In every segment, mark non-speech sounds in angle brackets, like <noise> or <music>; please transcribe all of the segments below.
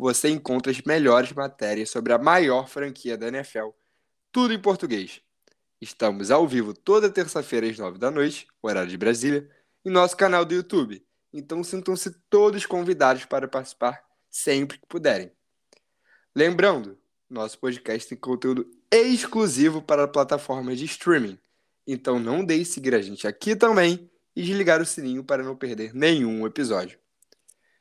você encontra as melhores matérias sobre a maior franquia da NFL, tudo em português. Estamos ao vivo toda terça-feira às nove da noite, horário de Brasília, em nosso canal do YouTube. Então sintam-se todos convidados para participar sempre que puderem. Lembrando, nosso podcast tem conteúdo exclusivo para plataformas de streaming. Então não deixe de seguir a gente aqui também e desligar o sininho para não perder nenhum episódio.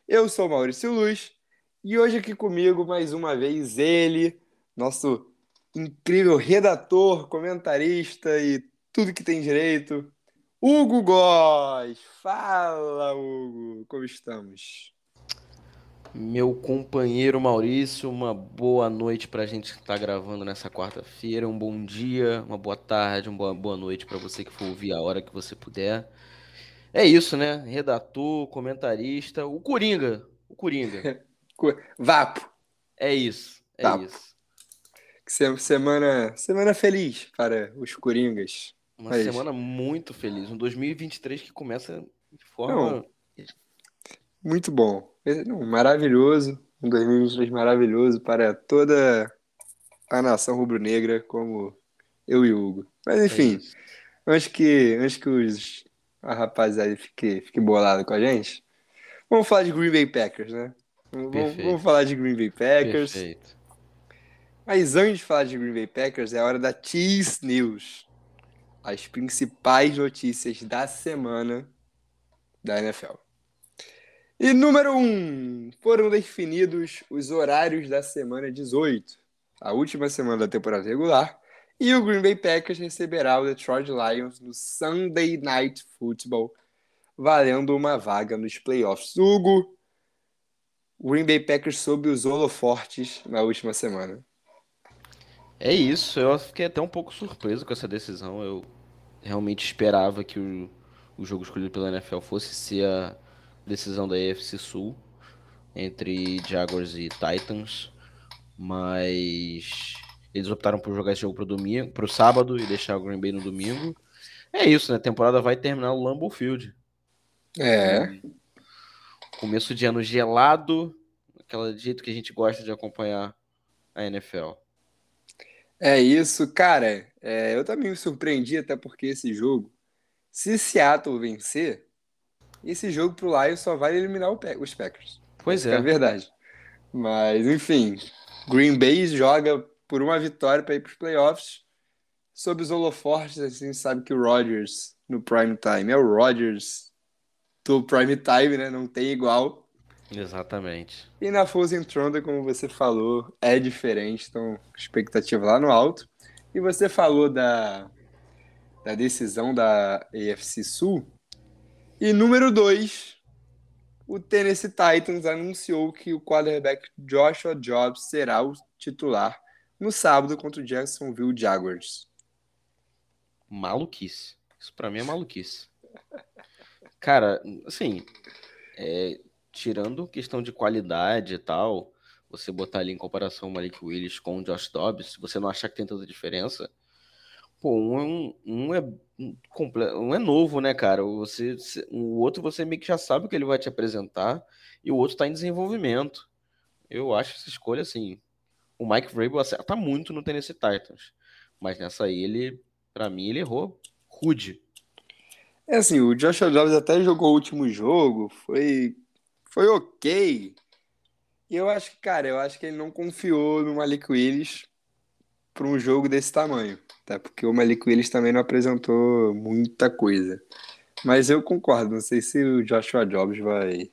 Eu sou Maurício Luz e hoje aqui comigo, mais uma vez, ele, nosso incrível redator, comentarista e tudo que tem direito, Hugo Góes. Fala, Hugo, como estamos? Meu companheiro Maurício, uma boa noite para a gente estar tá gravando nessa quarta-feira, um bom dia, uma boa tarde, uma boa, boa noite para você que for ouvir a hora que você puder. É isso, né? Redator, comentarista, o Coringa, o Coringa. <laughs> Vapo. É isso. É Vapo. isso. Semana, semana feliz para os Coringas. Uma Mas... semana muito feliz. Um 2023 que começa de forma. Não, muito bom. Não, maravilhoso. Um 2023 maravilhoso para toda a nação rubro-negra, como eu e Hugo. Mas enfim, é antes que, antes que os, a rapaziada fique, fique bolado com a gente, vamos falar de Green Bay Packers, né? Vamos, vamos, falar de Green Bay Packers. Perfeito. Mas antes de falar de Green Bay Packers, é a hora da Cheese News. As principais notícias da semana da NFL. E número 1, um, foram definidos os horários da semana 18, a última semana da temporada regular, e o Green Bay Packers receberá o Detroit Lions no Sunday Night Football, valendo uma vaga nos playoffs. Hugo, o Green Bay Packers sob os holofortes na última semana. É isso, eu fiquei até um pouco surpreso com essa decisão. Eu realmente esperava que o, o jogo escolhido pela NFL fosse ser a decisão da AFC Sul entre Jaguars e Titans, mas eles optaram por jogar esse jogo pro domingo, pro sábado e deixar o Green Bay no domingo. É isso, né? A temporada vai terminar no Lambeau Field. É. Começo de ano gelado, aquele jeito que a gente gosta de acompanhar a NFL. É isso, cara. É, eu também me surpreendi, até porque esse jogo, se Seattle vencer, esse jogo pro Lions só vai eliminar os Packers. Pois é. É verdade. Mas, enfim, Green Bay joga por uma vitória para ir para os playoffs. Sob os holofortes, a gente sabe que o Rodgers no prime time é o Rodgers do prime time, né? Não tem igual. Exatamente. E na Frozen Tronda, como você falou, é diferente, então expectativa lá no alto. E você falou da, da decisão da AFC Sul. E número 2, o Tennessee Titans anunciou que o quarterback Joshua Jobs será o titular no sábado contra o Jacksonville Jaguars. Maluquice. Isso para mim é maluquice. <laughs> Cara, assim, é, tirando questão de qualidade e tal, você botar ali em comparação o Malik Willis com o Josh Dobbs, se você não achar que tem tanta diferença, pô, um, é um, é um é novo, né, cara? Você, o outro você meio que já sabe o que ele vai te apresentar e o outro tá em desenvolvimento. Eu acho essa escolha assim. O Mike Vrabel acerta muito no Tennessee Titans, mas nessa aí ele, para mim, ele errou rude. É assim, o Joshua Dobbs até jogou o último jogo, foi, foi ok. E eu acho que, cara, eu acho que ele não confiou no Malik Willis para um jogo desse tamanho. Até porque o Malik Willis também não apresentou muita coisa. Mas eu concordo, não sei se o Joshua Jobs vai,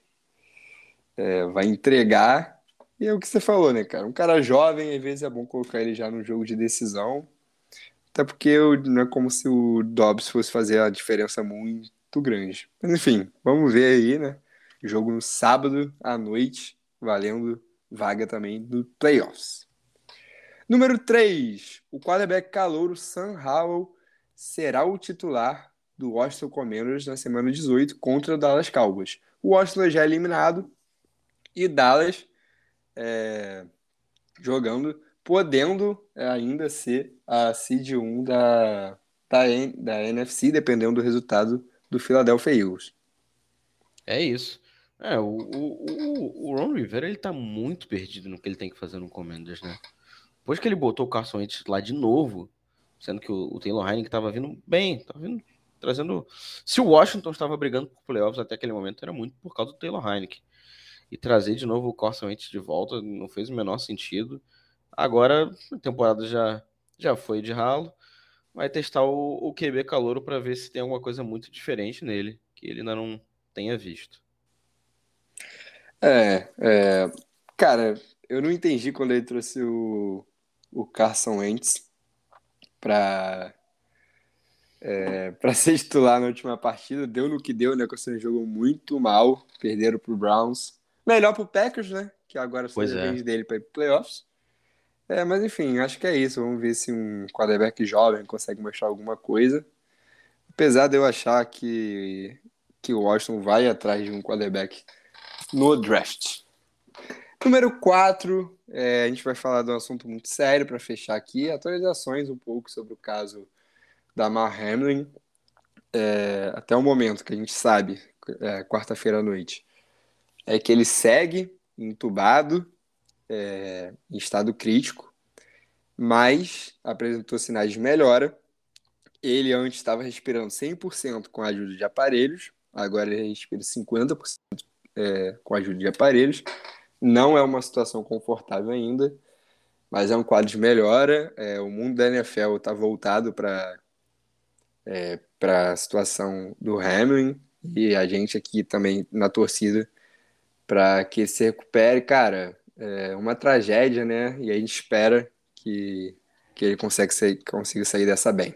é, vai entregar. E é o que você falou, né, cara? Um cara jovem, às vezes é bom colocar ele já no jogo de decisão. Até porque não é como se o Dobbs fosse fazer a diferença muito grande. Mas enfim, vamos ver aí, né? Jogo no sábado à noite, valendo vaga também no playoffs. Número 3, o quarterback calouro Sam Howell será o titular do Washington Commanders na semana 18 contra o Dallas Cowboys. O Washington já é eliminado e Dallas é, jogando, podendo ainda ser a seed 1 da, da, da NFC, dependendo do resultado do Philadelphia Eagles. É isso. É, o, o, o, Ron Rivera ele tá muito perdido no que ele tem que fazer no Commanders, né? Depois que ele botou o Carson Wentz lá de novo, sendo que o, o Taylor Heineken tava vindo bem, tava vindo trazendo. Se o Washington estava brigando por playoffs até aquele momento, era muito por causa do Taylor Heineken. E trazer de novo o Carson Wentz de volta não fez o menor sentido. Agora a temporada já, já foi de ralo. Vai testar o, o QB calouro para ver se tem alguma coisa muito diferente nele, que ele ainda não tenha visto. É, é, cara, eu não entendi quando ele trouxe o, o Carson Wentz para é, <laughs> para ser titular na última partida. Deu no que deu, né? Que o jogou muito mal, perderam pro Browns. Melhor pro Packers, né? Que agora só depende é. dele para ir pro playoffs. É, mas enfim, acho que é isso. Vamos ver se um quarterback jovem consegue mostrar alguma coisa. Apesar de eu achar que, que o Washington vai atrás de um quarterback no draft. Número 4, é, a gente vai falar de um assunto muito sério para fechar aqui, atualizações um pouco sobre o caso da Mar Hamlin. É, até o momento que a gente sabe, é, quarta-feira à noite, é que ele segue entubado, é, em estado crítico, mas apresentou sinais de melhora. Ele antes estava respirando 100% com a ajuda de aparelhos, agora ele respira 50% é, com a ajuda de aparelhos. Não é uma situação confortável ainda, mas é um quadro de melhora. É, o mundo da NFL está voltado para é, para a situação do Hamlin e a gente aqui também na torcida para que ele se recupere. Cara, é uma tragédia, né? E a gente espera que, que ele consiga sair, consiga sair dessa bem.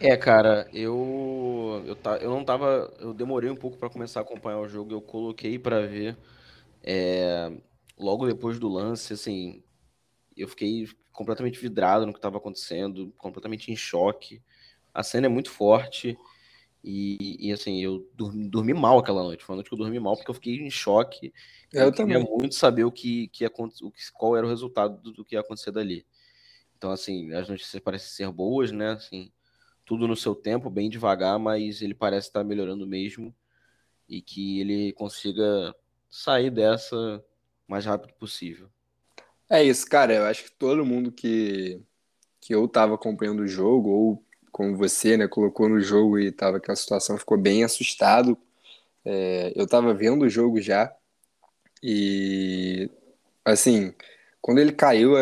É, cara, eu eu, tá, eu não tava, eu demorei um pouco para começar a acompanhar o jogo, eu coloquei para ver é, logo depois do lance, assim, eu fiquei completamente vidrado no que estava acontecendo, completamente em choque. A cena é muito forte e, e assim, eu dormi, dormi, mal aquela noite. Foi uma noite que eu dormi mal porque eu fiquei em choque. Eu, eu também. queria muito saber o que, que, o que qual era o resultado do, do que ia acontecer dali. Então, assim, as notícias parecem ser boas, né? Assim, tudo no seu tempo, bem devagar, mas ele parece estar melhorando mesmo e que ele consiga sair dessa o mais rápido possível. É isso, cara. Eu acho que todo mundo que, que ou estava acompanhando o jogo, ou como você, né, colocou no jogo e estava aquela situação, ficou bem assustado. É, eu estava vendo o jogo já e, assim, quando ele caiu,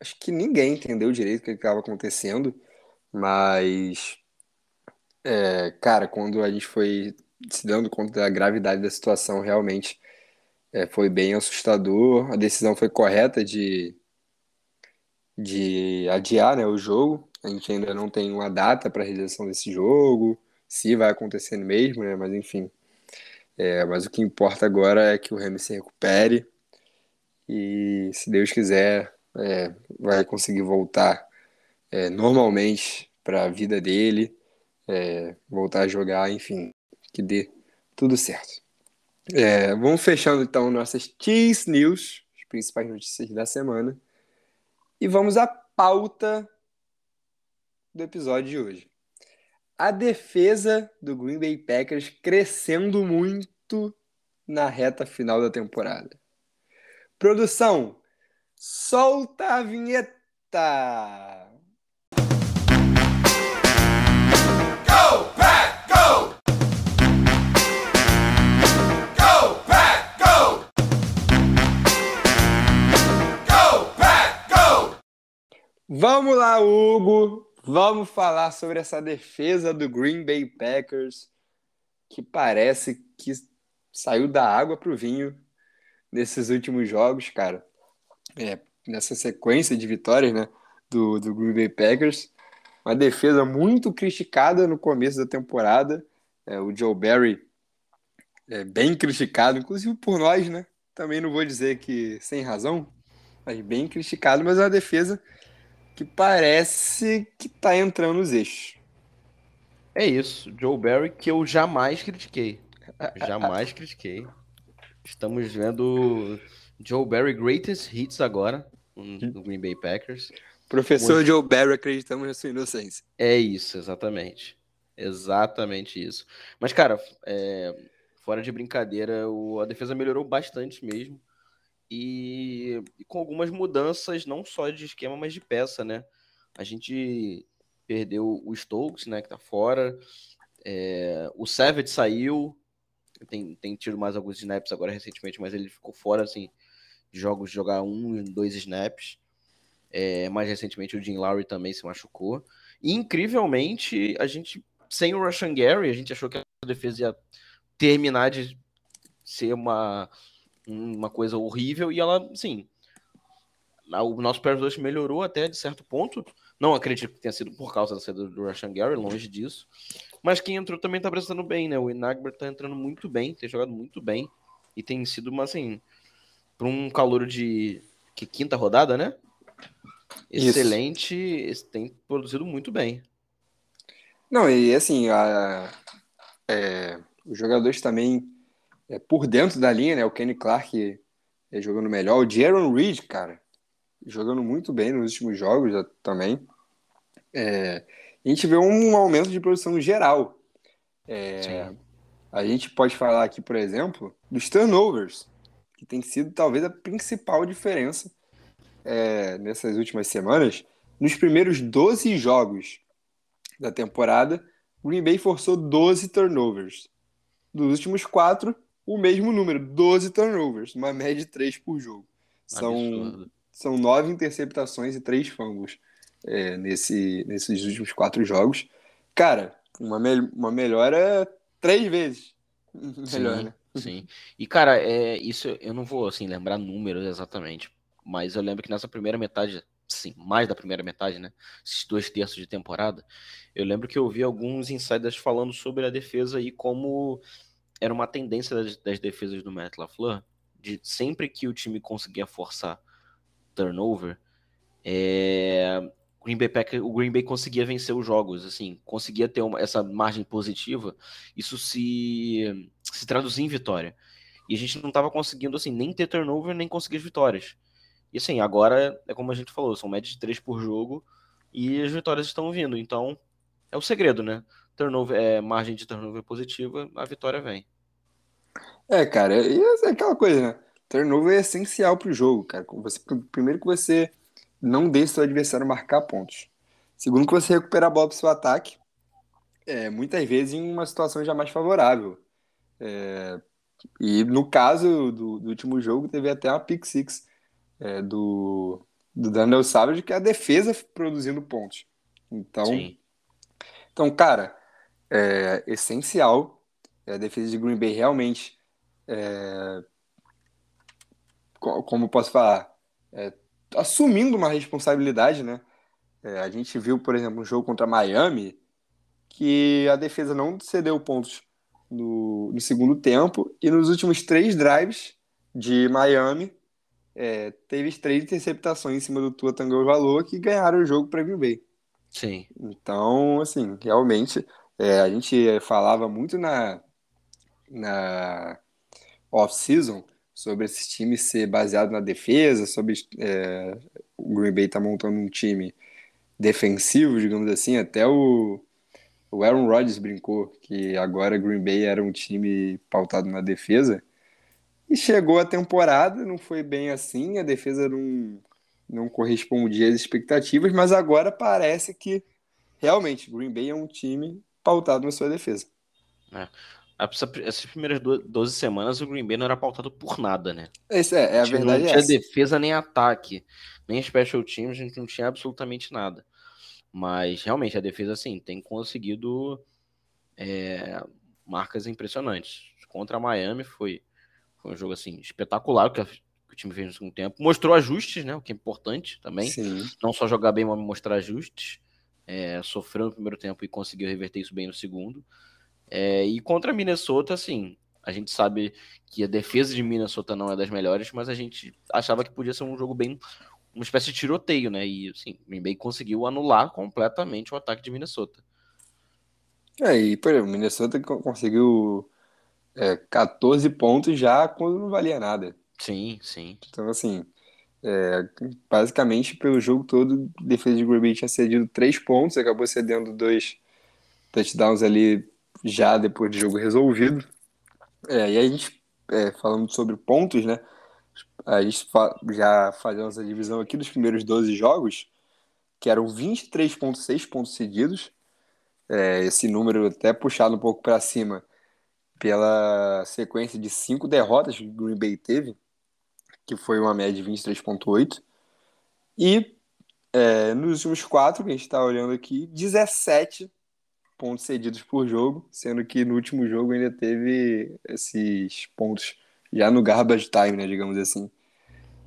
acho que ninguém entendeu direito o que estava acontecendo. Mas, é, cara, quando a gente foi se dando conta da gravidade da situação, realmente é, foi bem assustador. A decisão foi correta de, de adiar né, o jogo. A gente ainda não tem uma data para a realização desse jogo, se vai acontecer mesmo, né? Mas enfim. É, mas o que importa agora é que o Remy se recupere e, se Deus quiser, é, vai conseguir voltar é, normalmente para a vida dele, é, voltar a jogar, enfim, que dê tudo certo. É, vamos fechando então nossas Cheese News, as principais notícias da semana, e vamos à pauta do episódio de hoje. A defesa do Green Bay Packers crescendo muito na reta final da temporada. Produção, solta a vinheta! Vamos lá, Hugo. Vamos falar sobre essa defesa do Green Bay Packers, que parece que saiu da água para o vinho nesses últimos jogos, cara. É, nessa sequência de vitórias né, do, do Green Bay Packers. Uma defesa muito criticada no começo da temporada. É, o Joe Barry é bem criticado, inclusive por nós, né? também não vou dizer que sem razão, mas bem criticado, mas é uma defesa que parece que tá entrando nos eixos. É isso, Joe Barry que eu jamais critiquei. Jamais critiquei. Estamos vendo Joe Barry Greatest Hits agora no Green Bay Packers. Professor Muito... Joe Barry, acreditamos na sua inocência. É isso, exatamente. Exatamente isso. Mas, cara, é... fora de brincadeira, a defesa melhorou bastante mesmo. E... e com algumas mudanças, não só de esquema, mas de peça, né? A gente perdeu o Stokes, né, que tá fora. É... O Savage saiu. Tem, tem tido mais alguns snaps agora recentemente, mas ele ficou fora, assim, de jogos de jogar um, dois snaps. É, mais recentemente o Jim Lowry também se machucou. E incrivelmente, a gente, sem o Russian Gary, a gente achou que a defesa ia terminar de ser uma, uma coisa horrível e ela, sim, o nosso pass melhorou até de certo ponto. Não acredito que tenha sido por causa da saída do Russian Gary, longe disso. Mas quem entrou também tá prestando bem, né? O Inagbert tá entrando muito bem, tem jogado muito bem. E tem sido uma, assim, para um calor de que quinta rodada, né? Excelente, Isso. tem produzido muito bem. Não, e assim, a, é, os jogadores também é, por dentro da linha, né? O Kenny Clark é, jogando melhor. O Jaron Reed, cara, jogando muito bem nos últimos jogos já, também. É, a gente vê um aumento de produção geral. É, a gente pode falar aqui, por exemplo, dos turnovers, que tem sido talvez a principal diferença é, nessas últimas semanas. Nos primeiros 12 jogos da temporada, o Green Bay forçou 12 turnovers. Dos últimos quatro, o mesmo número, 12 turnovers, uma média de 3 por jogo. São, são nove interceptações e três fumbles é, nesse, nesses últimos quatro jogos. Cara, uma, me uma melhora três vezes. <laughs> Melhor, sim, né? Sim. E, cara, é, isso eu não vou assim, lembrar números exatamente, mas eu lembro que nessa primeira metade, sim, mais da primeira metade, né? Esses dois terços de temporada, eu lembro que eu vi alguns insiders falando sobre a defesa e como era uma tendência das, das defesas do Matt LaFleur, de sempre que o time conseguia forçar turnover, é, Green Bay Packers, o Green Bay conseguia vencer os jogos, assim, conseguia ter uma, essa margem positiva, isso se, se traduzia em vitória. E a gente não estava conseguindo, assim, nem ter turnover, nem conseguir as vitórias. E assim, agora é como a gente falou, são médias de três por jogo e as vitórias estão vindo. Então, é o segredo, né? Turnover, é, margem de turnover positiva, a vitória vem. É, cara, e é aquela coisa, né? Turnover é essencial pro jogo, cara. Você, primeiro que você não deixe seu adversário marcar pontos. Segundo que você recupera a bola pro seu ataque, é, muitas vezes em uma situação já mais favorável. É, e no caso do, do, último jogo, teve até uma pick six é, do, do Daniel Savage, que é a defesa produzindo pontos. Então, Sim. então cara, é essencial. É, a defesa de Green Bay realmente, é, como posso falar, é, assumindo uma responsabilidade, né? É, a gente viu, por exemplo, um jogo contra Miami, que a defesa não cedeu pontos no, no segundo tempo, e nos últimos três drives de Miami, é, teve três interceptações em cima do Tua Tagovailoa que ganharam o jogo para Green Bay. Sim. Então, assim, realmente, é, a gente falava muito na, na off-season sobre esse time ser baseado na defesa, sobre é, o Green Bay tá montando um time defensivo, digamos assim, até o, o Aaron Rodgers brincou que agora Green Bay era um time pautado na defesa, e chegou a temporada, não foi bem assim, a defesa não, não correspondia às expectativas, mas agora parece que realmente Green Bay é um time pautado na sua defesa. É. Essas primeiras 12 semanas o Green Bay não era pautado por nada, né? Esse é, é a, verdade. Não é tinha essa. defesa nem ataque, nem special teams, a gente não tinha absolutamente nada. Mas realmente a defesa, assim, tem conseguido é, marcas impressionantes. Contra a Miami foi foi um jogo assim espetacular que, que o time fez no segundo tempo. Mostrou ajustes, né? O que é importante também. Sim. Não só jogar bem, mas mostrar ajustes. É, sofreu no primeiro tempo e conseguiu reverter isso bem no segundo. É, e contra a Minnesota, assim, A gente sabe que a defesa de Minnesota não é das melhores, mas a gente achava que podia ser um jogo bem uma espécie de tiroteio, né? E assim, Green Bay conseguiu anular completamente o ataque de Minnesota. É, e por exemplo, Minnesota conseguiu é, 14 pontos já quando não valia nada. Sim, sim. Então, assim, é, basicamente pelo jogo todo, a defesa de Green Bay tinha cedido 3 pontos, acabou cedendo dois touchdowns ali já depois do jogo resolvido. É, e a gente, é, falando sobre pontos, né? A gente fa já fazemos a divisão aqui dos primeiros 12 jogos, que eram 23,6 pontos cedidos. É, esse número até puxado um pouco para cima pela sequência de cinco derrotas que o Green Bay teve, que foi uma média de 23,8. E é, nos últimos quatro, que a gente está olhando aqui, 17 pontos cedidos por jogo, sendo que no último jogo ainda teve esses pontos já no garbage time, né, digamos assim.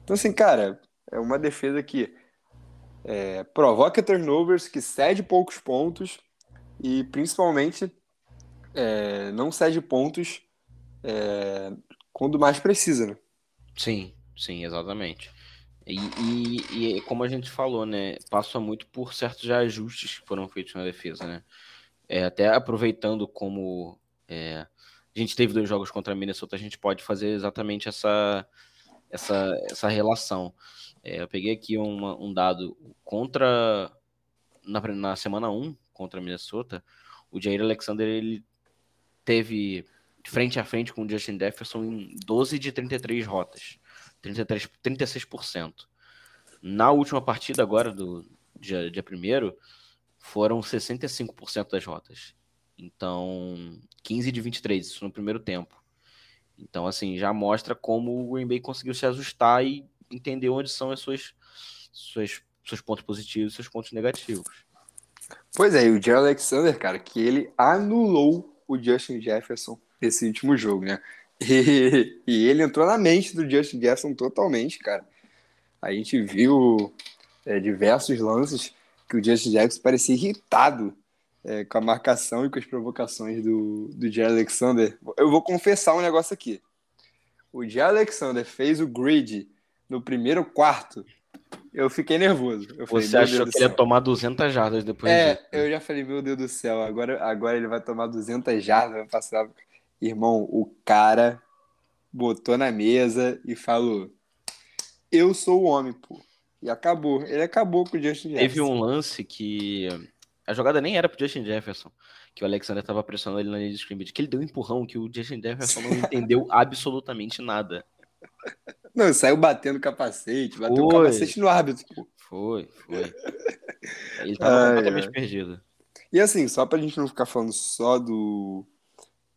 Então, assim, cara, é uma defesa que é, provoca turnovers, que cede poucos pontos e principalmente é, não cede pontos é, quando mais precisa, né? Sim, sim, exatamente. E, e, e, como a gente falou, né, passa muito por certos ajustes que foram feitos na defesa, né? É, até aproveitando como é, a gente teve dois jogos contra a Minnesota, a gente pode fazer exatamente essa, essa, essa relação. É, eu peguei aqui uma, um dado contra na, na semana 1 contra a Minnesota, o Jair Alexander ele teve frente a frente com o Justin Jefferson em 12 de 33 rotas, 33, 36%. Na última partida agora do dia, dia primeiro, foram 65% das rotas. Então, 15 de 23, isso no primeiro tempo. Então, assim, já mostra como o Green Bay conseguiu se ajustar e entender onde são as suas, suas seus pontos positivos e seus pontos negativos. Pois é, e o Jerry Alexander, cara, que ele anulou o Justin Jefferson nesse último jogo, né? <laughs> E, e ele entrou na mente do Justin Jefferson totalmente, cara. A gente viu é, diversos lances que o Justin Jefferson parecia irritado é, com a marcação e com as provocações do, do Jerry Alexander. Eu vou confessar um negócio aqui. O Jerry Alexander fez o grid no primeiro quarto eu fiquei nervoso. Eu falei, Você achou que ele ia tomar 200 jardas depois É, disso. eu já falei, meu Deus do céu, agora, agora ele vai tomar 200 jardas, vai passar... Irmão, o cara botou na mesa e falou, eu sou o homem, pô. E acabou. Ele acabou com o Justin Jefferson. Teve um lance que a jogada nem era pro Justin Jefferson, que o Alexander tava pressionando ele na linha de scrimmage, que ele deu um empurrão que o Justin Jefferson não <laughs> entendeu absolutamente nada. Não, saiu batendo capacete, bateu o capacete no árbitro. Pô. Foi, foi. Ele <laughs> tava ai, completamente perdido. E assim, só pra gente não ficar falando só do,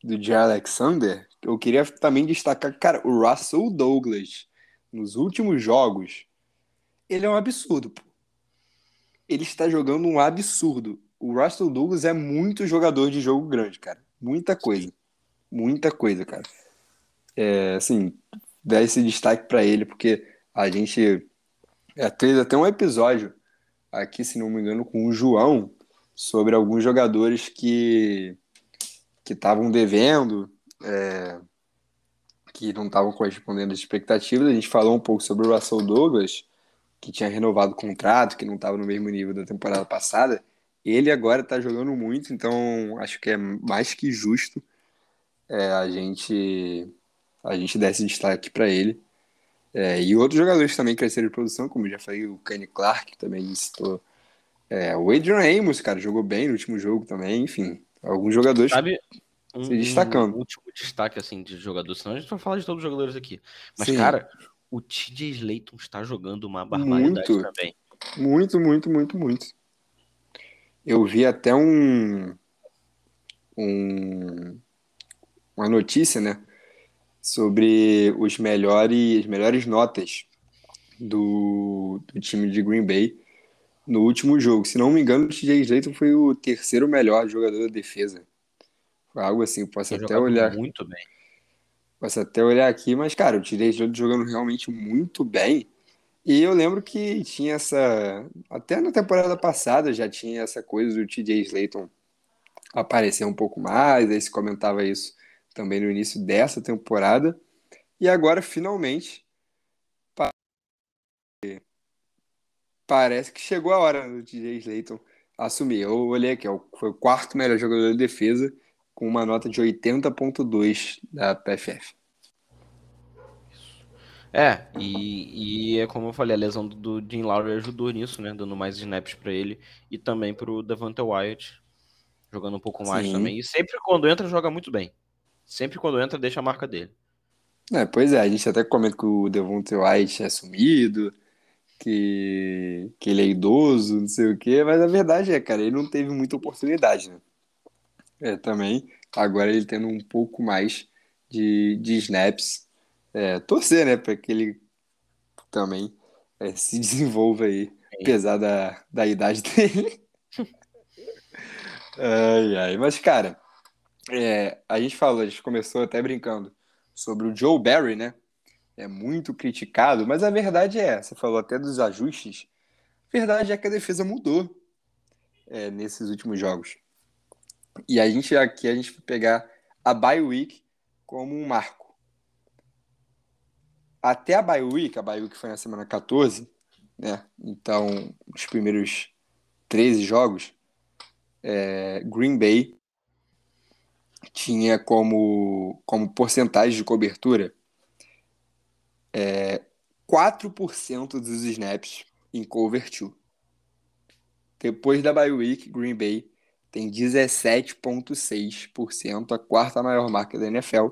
do Jay Alexander, eu queria também destacar, cara, o Russell Douglas, nos últimos jogos, ele é um absurdo, pô. Ele está jogando um absurdo. O Russell Douglas é muito jogador de jogo grande, cara. Muita coisa. Muita coisa, cara. É, assim, dar esse destaque para ele, porque a gente é, fez até um episódio aqui, se não me engano, com o João sobre alguns jogadores que que estavam devendo, é, que não estavam correspondendo às expectativas. A gente falou um pouco sobre o Russell Douglas, que tinha renovado o contrato, que não estava no mesmo nível da temporada passada. Ele agora está jogando muito, então acho que é mais que justo é, a gente a gente desse destaque para ele. É, e outros jogadores também cresceram de produção, como já falei, o Kenny Clark também citou. É, o Adrian Amos, cara, jogou bem no último jogo também, enfim. Alguns jogadores Sabe, um, se destacando. Um último destaque assim de jogadores, senão a gente vai falar de todos os jogadores aqui. Mas, Sim. cara, o TJ Slayton está jogando uma barbaridade muito, também. Muito, muito, muito, muito. Eu vi até um, um uma notícia, né? sobre os melhores, melhores notas do, do time de Green Bay no último jogo. Se não me engano, o TJ Slayton foi o terceiro melhor jogador da defesa. Foi algo assim, posso Tem até olhar. Muito bem. Posso até olhar aqui, mas, cara, o TJ Slayton jogando realmente muito bem. E eu lembro que tinha essa. Até na temporada passada já tinha essa coisa do TJ Slayton aparecer um pouco mais, aí se comentava isso também no início dessa temporada. E agora, finalmente, parece que chegou a hora do DJ Slayton assumir. Eu olhei aqui, foi o quarto melhor jogador de defesa, com uma nota de 80,2 da PFF. É, e, e é como eu falei, a lesão do, do Jim Lowry ajudou nisso, né? Dando mais snaps para ele e também pro Devante Wyatt, jogando um pouco mais Sim. também. E sempre quando entra, joga muito bem. Sempre quando entra, deixa a marca dele. É, pois é, a gente até comenta que o Devonte White é sumido, que, que ele é idoso, não sei o quê, mas a verdade é, cara, ele não teve muita oportunidade, né? É, também, agora ele tendo um pouco mais de, de snaps, é, torcer, né, para que ele também é, se <laughs> desenvolva aí, apesar da, da idade dele. ai, ai, mas, cara, é, a gente falou, a gente começou até brincando sobre o Joe Barry, né? é muito criticado, mas a verdade é, você falou até dos ajustes, a verdade é que a defesa mudou é, nesses últimos jogos. E a gente aqui a gente pegar a bye week como um marco. Até a bye week, a bye week foi na semana 14, né? Então, os primeiros 13 jogos, é, Green Bay tinha como, como porcentagem de cobertura é, 4% dos snaps em cover 2. Depois da bye week, Green Bay tem 17,6%, a quarta maior marca da NFL.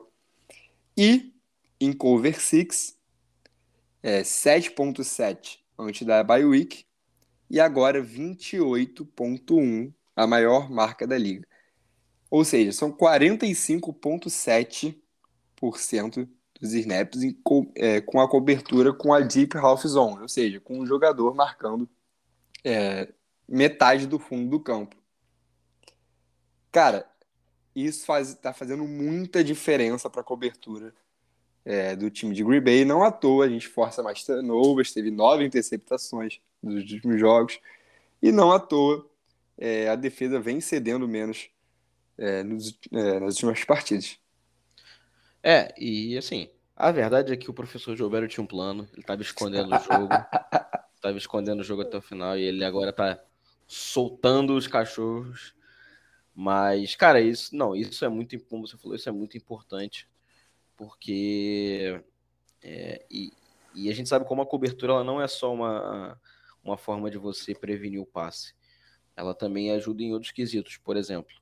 E em cover 6, é 7,7% antes da bye week. E agora 28,1%, a maior marca da liga. Ou seja, são 45,7% dos snaps em, é, com a cobertura com a deep half zone, ou seja, com o jogador marcando é, metade do fundo do campo. Cara, isso faz, tá fazendo muita diferença para a cobertura é, do time de Green Bay. Não à toa, a gente força mais turnovers, teve nove interceptações nos últimos jogos, e não à toa é, a defesa vem cedendo menos é, nos, é, nas últimas partidas. É, e assim, a verdade é que o professor Gilberto tinha um plano, ele estava escondendo o jogo, <laughs> estava escondendo o jogo até o final e ele agora está soltando os cachorros. Mas, cara, isso não, isso é muito, como você falou, isso é muito importante, porque é, e, e, a gente sabe como a cobertura ela não é só uma, uma forma de você prevenir o passe, ela também ajuda em outros quesitos. Por exemplo,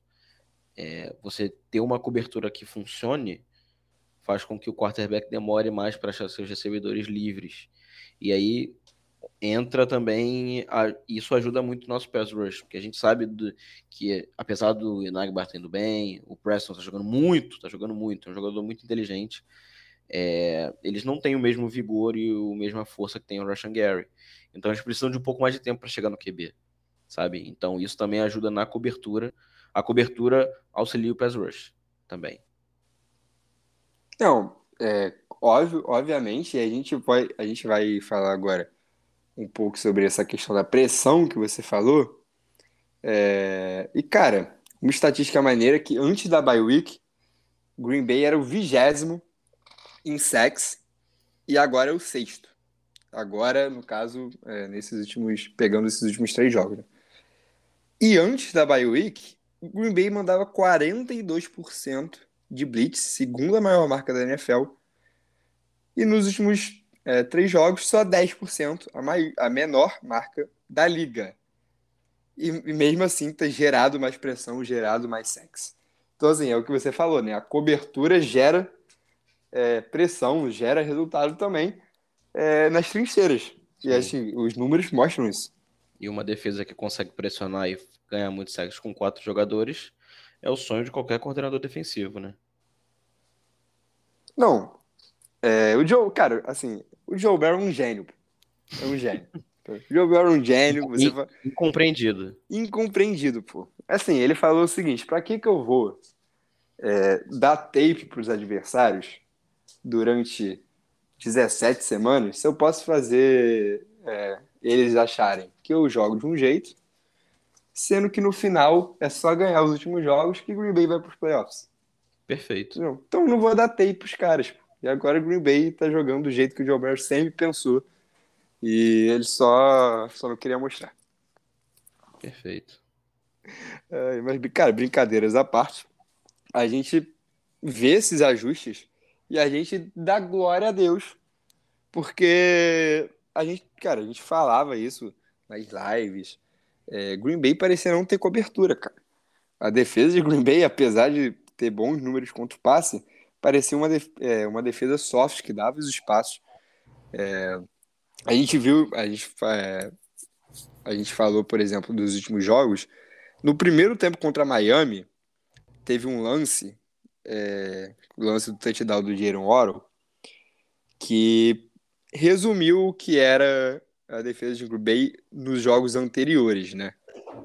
é, você ter uma cobertura que funcione faz com que o quarterback demore mais para achar seus recebedores livres. E aí entra também, a, isso ajuda muito o nosso pass rush, porque a gente sabe do, que apesar do Inagbar tendo bem, o Preston está jogando muito, está jogando muito, é um jogador muito inteligente, é, eles não têm o mesmo vigor e a mesma força que tem o Russian Gary. Então eles precisam de um pouco mais de tempo para chegar no QB, sabe? Então isso também ajuda na cobertura. A cobertura auxilia o pass rush também. Não, é, óbvio, obviamente, a gente vai, a gente vai falar agora um pouco sobre essa questão da pressão que você falou. É, e, cara, uma estatística maneira que antes da bye week, Green Bay era o vigésimo em sacks e agora é o sexto. Agora, no caso, é, nesses últimos, pegando esses últimos três jogos. Né? E antes da bye week, o Green Bay mandava 42% de blitz, segunda maior marca da NFL. E nos últimos é, três jogos, só 10%, a, mai, a menor marca da liga. E, e mesmo assim, ter gerado mais pressão, gerado mais sexo. Então, assim, é o que você falou, né? A cobertura gera é, pressão, gera resultado também é, nas trincheiras. Sim. E assim, os números mostram isso. E uma defesa que consegue pressionar e ganhar muito sexo com quatro jogadores é o sonho de qualquer coordenador defensivo, né? Não. É, o Joe, cara, assim, o Joe Barry é um gênio. É um gênio. o Joe Barry é um gênio. Você Incompreendido. Incompreendido, pô. Assim, ele falou o seguinte: pra que que eu vou é, dar tape pros adversários durante 17 semanas se eu posso fazer é, eles acharem que eu jogo de um jeito sendo que no final é só ganhar os últimos jogos que Green Bay vai para os playoffs. Perfeito. Então não vou dar tape pros caras. E agora o Green Bay tá jogando do jeito que o Barry sempre pensou. E ele só, só não queria mostrar. Perfeito. É, mas, cara, brincadeiras à parte, a gente vê esses ajustes e a gente dá glória a Deus. Porque a gente, cara, a gente falava isso nas lives. É, Green Bay parecia não ter cobertura, cara. A defesa de Green Bay, apesar de ter bons números contra o passe, parecia uma, def é, uma defesa soft que dava os espaços. É, a gente viu, a gente, é, a gente falou, por exemplo, dos últimos jogos. No primeiro tempo contra Miami, teve um lance, é, o lance do touchdown do Jaron Oro, que resumiu o que era a defesa de Green Bay nos jogos anteriores, né?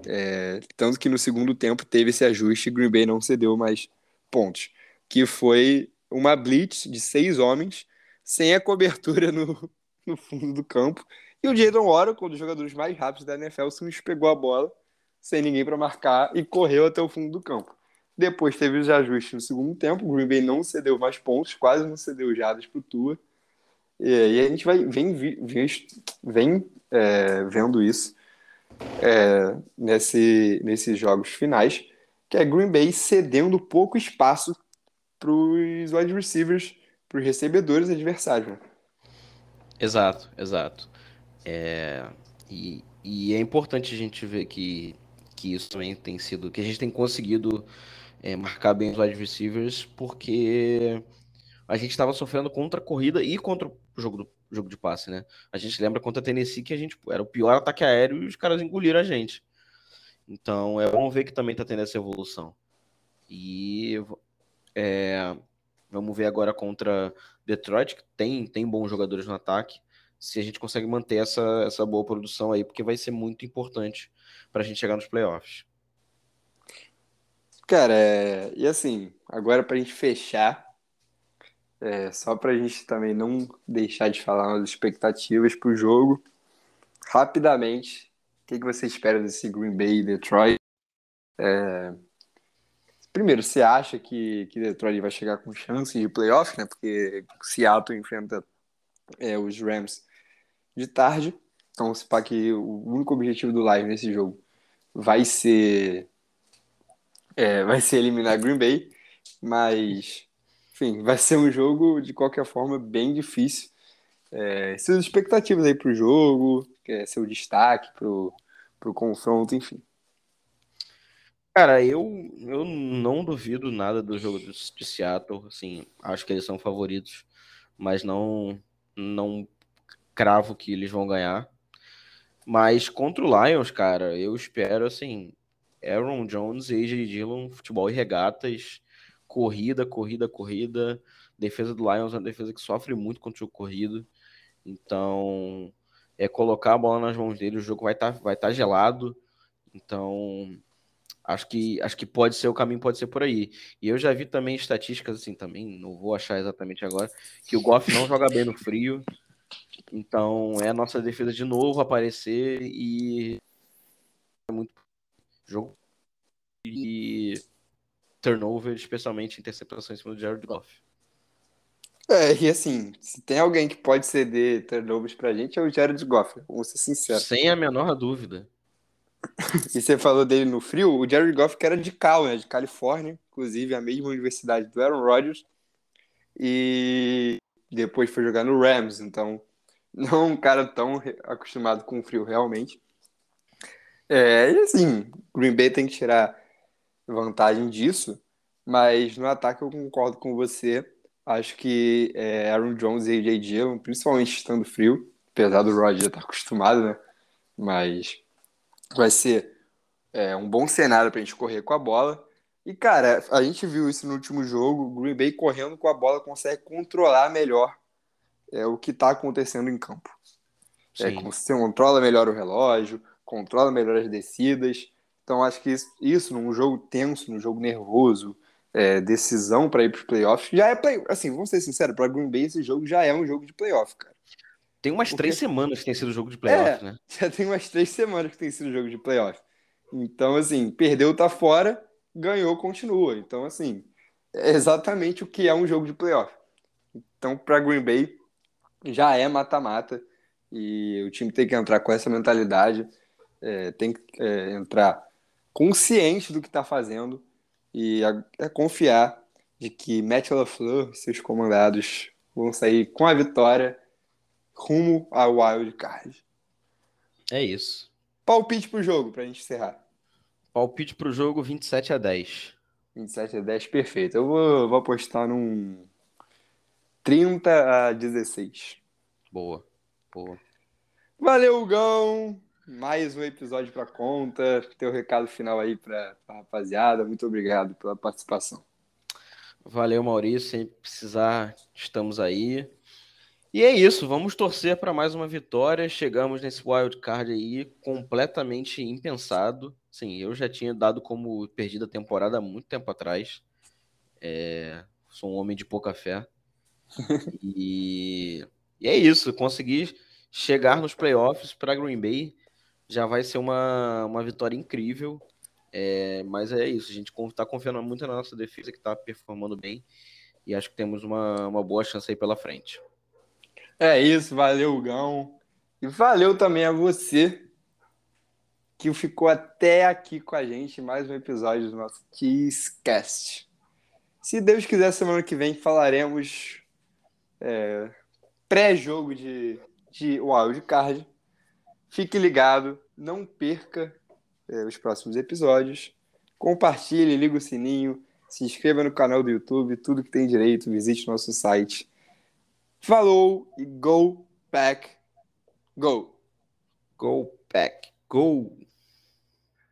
É, tanto que no segundo tempo teve esse ajuste e Green Bay não cedeu mais pontos, que foi uma blitz de seis homens sem a cobertura no, <laughs> no fundo do campo. E o Jadon Oracle, um dos jogadores mais rápidos da NFL, simplesmente pegou a bola sem ninguém para marcar e correu até o fundo do campo. Depois teve os ajustes no segundo tempo. O Green Bay não cedeu mais pontos, quase não cedeu jadas para o Tua. E, a gente vai, vem, vem é, vendo isso é, nesse, nesses jogos finais, que é Green Bay cedendo pouco espaço para os wide receivers, para os recebedores adversários. Né? Exato, exato. É, e, e, é importante a gente ver que, que isso também tem sido, que a gente tem conseguido é, marcar bem os wide receivers, porque a gente estava sofrendo contra a corrida e contra o jogo, do, jogo de passe, né? A gente lembra contra a Tennessee que a gente era o pior ataque aéreo e os caras engoliram a gente. Então é bom ver que também está tendo essa evolução. E é, vamos ver agora contra Detroit, que tem, tem bons jogadores no ataque, se a gente consegue manter essa, essa boa produção aí, porque vai ser muito importante para a gente chegar nos playoffs. Cara, é... e assim, agora para a gente fechar, é, só para a gente também não deixar de falar das expectativas para o jogo, rapidamente, o que, que você espera desse Green Bay e Detroit? É... Primeiro, você acha que, que Detroit vai chegar com chance de playoff, né? Porque Seattle enfrenta é, os Rams de tarde. Então, se pá que o único objetivo do live nesse jogo vai ser é, vai ser eliminar Green Bay, mas enfim, vai ser um jogo, de qualquer forma, bem difícil. É, suas expectativas aí pro jogo, é, seu destaque pro, pro confronto, enfim. Cara, eu, eu não duvido nada do jogo de Seattle, assim, acho que eles são favoritos, mas não, não cravo que eles vão ganhar. Mas contra o Lions, cara, eu espero, assim, Aaron Jones e AJ Dillon, futebol e regatas, corrida, corrida, corrida. Defesa do Lions é uma defesa que sofre muito contra o corrido. Então, é colocar a bola nas mãos dele, o jogo vai estar tá, vai tá gelado. Então, acho que acho que pode ser o caminho, pode ser por aí. E eu já vi também estatísticas assim também, não vou achar exatamente agora, que o Goff não joga bem no frio. Então, é a nossa defesa de novo aparecer e é muito jogo e turnover, especialmente interceptação em cima do Jared Goff. É, e assim, se tem alguém que pode ceder turnovers pra gente é o Jared Goff, vamos ser sinceros. Sem a menor dúvida. <laughs> e você falou dele no frio, o Jared Goff que era de Cal, né, de Califórnia, inclusive a mesma universidade do Aaron Rodgers, e depois foi jogar no Rams, então <laughs> não um cara tão acostumado com o frio realmente. É, e assim, Green Bay tem que tirar vantagem disso, mas no ataque eu concordo com você. Acho que é, Aaron Jones e AJ Dillon, principalmente estando frio, apesar do Roger estar acostumado, né? Mas vai ser é, um bom cenário para a gente correr com a bola. E, cara, a gente viu isso no último jogo. O Green Bay correndo com a bola consegue controlar melhor é, o que está acontecendo em campo. É, você controla melhor o relógio, controla melhor as descidas. Então acho que isso, isso num jogo tenso, num jogo nervoso, é, decisão para ir para os playoffs, já é play, assim, vamos ser sinceros, para Green Bay esse jogo já é um jogo de playoff, cara. Tem umas três semanas que tem sido jogo de playoff, é, né? <laughs> Já tem umas três semanas que tem sido jogo de playoff. Então, assim, perdeu, tá fora, ganhou, continua. Então, assim, é exatamente o que é um jogo de playoff. Então, para Green Bay, já é mata-mata e o time tem que entrar com essa mentalidade, é, tem que é, entrar consciente do que está fazendo e é confiar de que Matt LaFleur e seus comandados vão sair com a vitória rumo ao Wild Card. É isso. Palpite pro jogo, pra gente encerrar. Palpite pro jogo 27 a 10. 27 a 10, perfeito. Eu vou, vou apostar num 30 a 16. Boa, boa. Valeu, Gão! Mais um episódio pra conta. Teu recado final aí pra, pra rapaziada. Muito obrigado pela participação. Valeu, Maurício. Sem precisar, estamos aí. E é isso, vamos torcer para mais uma vitória. Chegamos nesse wild card aí completamente impensado. Sim, eu já tinha dado como perdida a temporada há muito tempo atrás. É... Sou um homem de pouca fé. <laughs> e... e é isso, conseguir chegar nos playoffs para Green Bay já vai ser uma, uma vitória incrível. É... Mas é isso, a gente está confiando muito na nossa defesa que está performando bem. E acho que temos uma, uma boa chance aí pela frente. É isso, valeu, Gão. E valeu também a você que ficou até aqui com a gente mais um episódio do nosso Kisscast. Se Deus quiser, semana que vem falaremos é, pré-jogo de, de Wildcard. Fique ligado, não perca é, os próximos episódios. Compartilhe, liga o sininho, se inscreva no canal do YouTube, tudo que tem direito, visite nosso site Falou e go back, go. Go back, go.